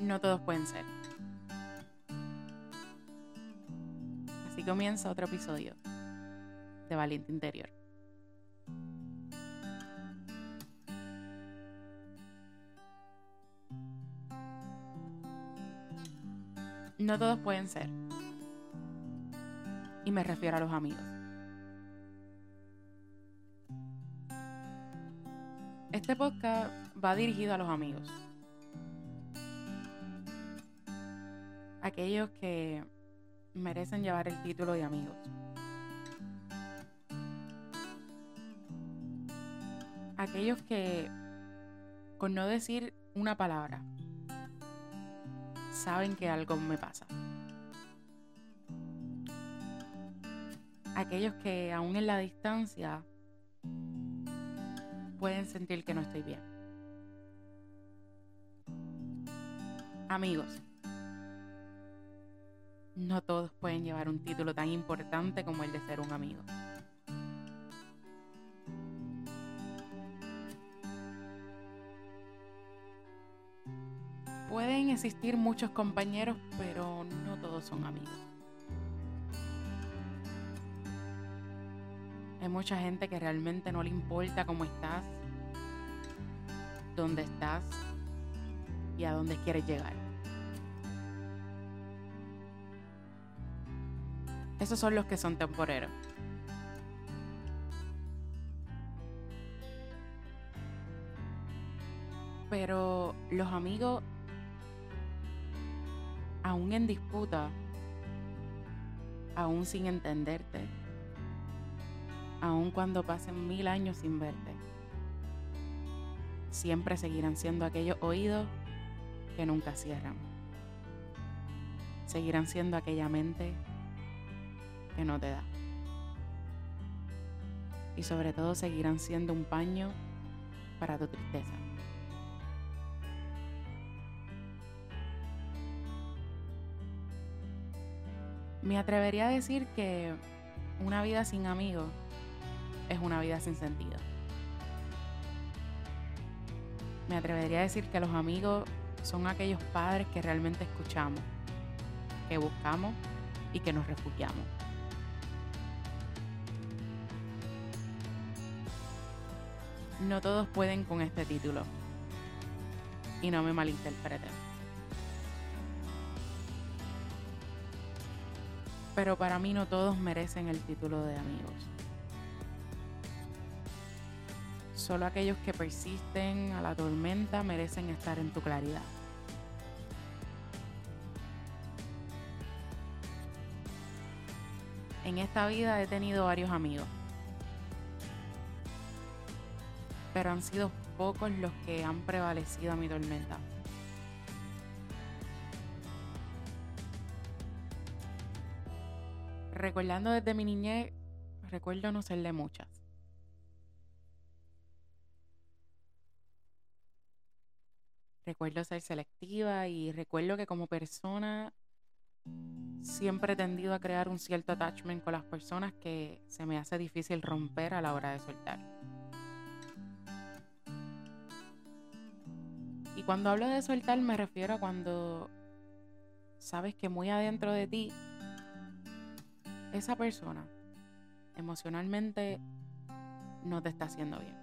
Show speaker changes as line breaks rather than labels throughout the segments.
No todos pueden ser. Así comienza otro episodio de Valiente Interior. No todos pueden ser. Y me refiero a los amigos. Este podcast va dirigido a los amigos. Aquellos que merecen llevar el título de amigos. Aquellos que, con no decir una palabra, saben que algo me pasa. Aquellos que aún en la distancia pueden sentir que no estoy bien. Amigos, no todos pueden llevar un título tan importante como el de ser un amigo. Pueden existir muchos compañeros, pero no todos son amigos. Hay mucha gente que realmente no le importa cómo estás, dónde estás y a dónde quieres llegar. Esos son los que son temporeros. Pero los amigos, aún en disputa, aún sin entenderte, aun cuando pasen mil años sin verte, siempre seguirán siendo aquellos oídos que nunca cierran. Seguirán siendo aquella mente que no te da. Y sobre todo seguirán siendo un paño para tu tristeza. Me atrevería a decir que una vida sin amigos es una vida sin sentido. Me atrevería a decir que los amigos son aquellos padres que realmente escuchamos, que buscamos y que nos refugiamos. No todos pueden con este título. Y no me malinterpreten. Pero para mí no todos merecen el título de amigos. Solo aquellos que persisten a la tormenta merecen estar en tu claridad. En esta vida he tenido varios amigos pero han sido pocos los que han prevalecido a mi tormenta. Recordando desde mi niñez, recuerdo no serle muchas. Recuerdo ser selectiva y recuerdo que como persona siempre he tendido a crear un cierto attachment con las personas que se me hace difícil romper a la hora de soltar. Y cuando hablo de soltar me refiero a cuando sabes que muy adentro de ti esa persona emocionalmente no te está haciendo bien.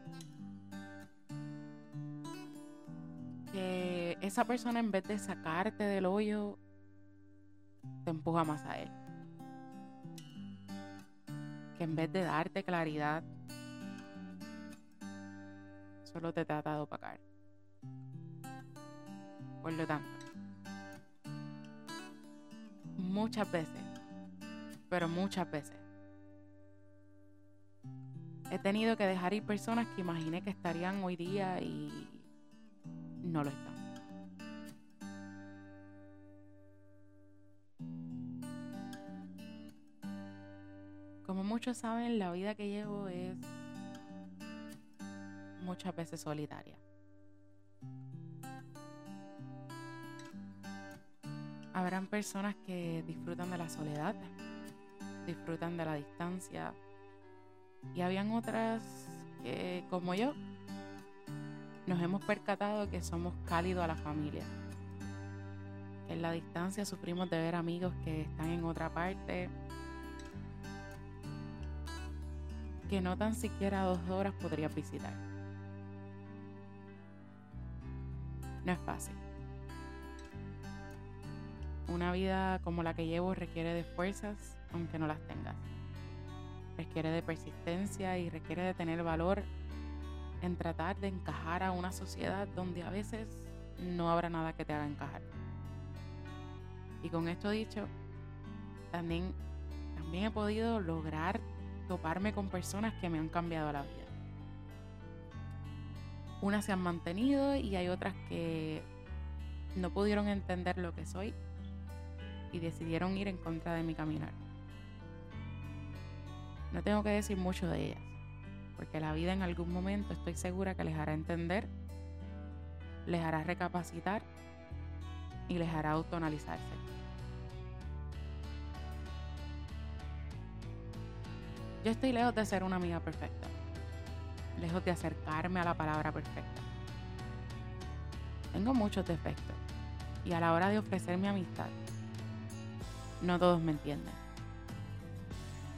Que esa persona en vez de sacarte del hoyo, te empuja más a él. Que en vez de darte claridad, solo te trata de opacar. Por lo tanto, muchas veces, pero muchas veces, he tenido que dejar ir personas que imaginé que estarían hoy día y no lo están. Como muchos saben, la vida que llevo es muchas veces solitaria. Habrán personas que disfrutan de la soledad, disfrutan de la distancia y habían otras que, como yo, nos hemos percatado que somos cálidos a la familia. en la distancia sufrimos de ver amigos que están en otra parte, que no tan siquiera dos horas podría visitar. No es fácil. Una vida como la que llevo requiere de fuerzas, aunque no las tengas. Requiere de persistencia y requiere de tener valor en tratar de encajar a una sociedad donde a veces no habrá nada que te haga encajar. Y con esto dicho, también, también he podido lograr toparme con personas que me han cambiado la vida. Unas se han mantenido y hay otras que no pudieron entender lo que soy y decidieron ir en contra de mi caminar. No tengo que decir mucho de ellas, porque la vida en algún momento estoy segura que les hará entender, les hará recapacitar y les hará autoanalizarse. Yo estoy lejos de ser una amiga perfecta, lejos de acercarme a la palabra perfecta. Tengo muchos defectos y a la hora de ofrecer mi amistad, no todos me entienden.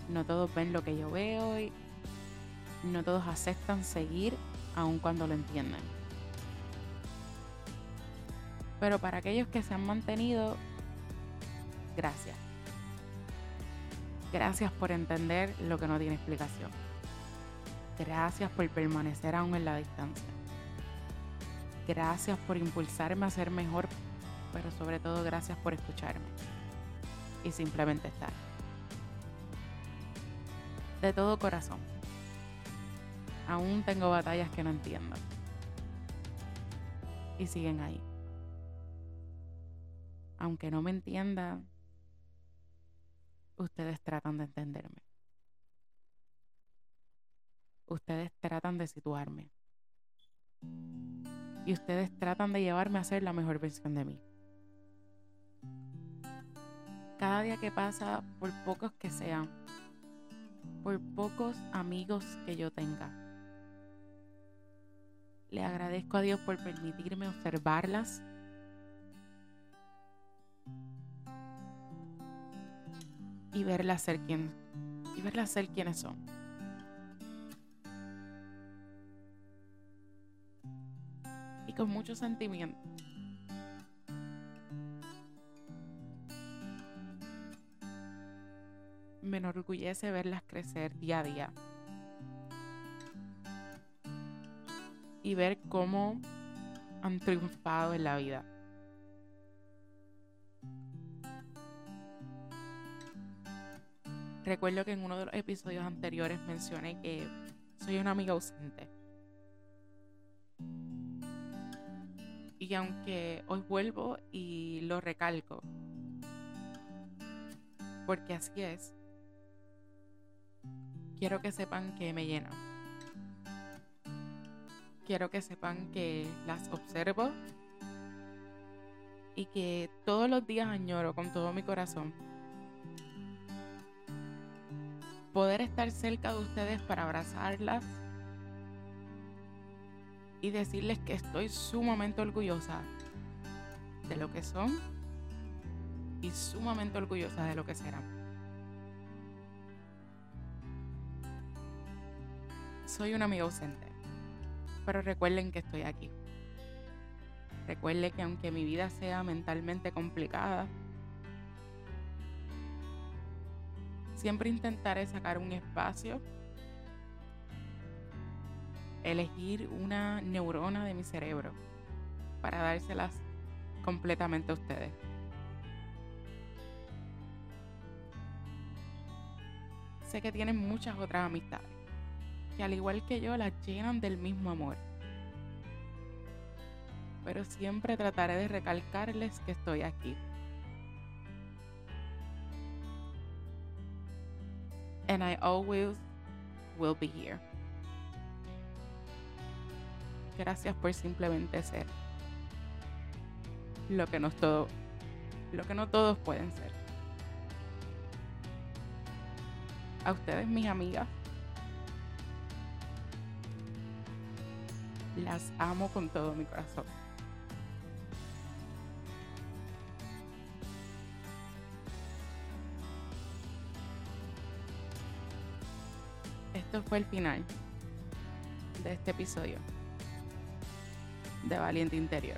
No todos ven lo que yo veo y no todos aceptan seguir aun cuando lo entienden. Pero para aquellos que se han mantenido, gracias. Gracias por entender lo que no tiene explicación. Gracias por permanecer aún en la distancia. Gracias por impulsarme a ser mejor, pero sobre todo gracias por escucharme y simplemente estar. De todo corazón. Aún tengo batallas que no entiendo. Y siguen ahí. Aunque no me entiendan, ustedes tratan de entenderme. Ustedes tratan de situarme. Y ustedes tratan de llevarme a ser la mejor versión de mí. Cada día que pasa, por pocos que sean, por pocos amigos que yo tenga, le agradezco a Dios por permitirme observarlas y verlas ser quien y verlas ser quienes son. Y con mucho sentimiento. Me enorgullece verlas crecer día a día. Y ver cómo han triunfado en la vida. Recuerdo que en uno de los episodios anteriores mencioné que soy una amiga ausente. Y aunque hoy vuelvo y lo recalco, porque así es, quiero que sepan que me llena. Quiero que sepan que las observo y que todos los días añoro con todo mi corazón poder estar cerca de ustedes para abrazarlas y decirles que estoy sumamente orgullosa de lo que son y sumamente orgullosa de lo que serán. Soy una amiga ausente, pero recuerden que estoy aquí. Recuerden que aunque mi vida sea mentalmente complicada, Siempre intentaré sacar un espacio, elegir una neurona de mi cerebro para dárselas completamente a ustedes. Sé que tienen muchas otras amistades, que al igual que yo las llenan del mismo amor. Pero siempre trataré de recalcarles que estoy aquí and I always will be here. Gracias por simplemente ser lo que no todo, lo que no todos pueden ser. A ustedes, mis amigas, Las amo con todo mi corazón. Esto fue el final de este episodio de Valiente Interior.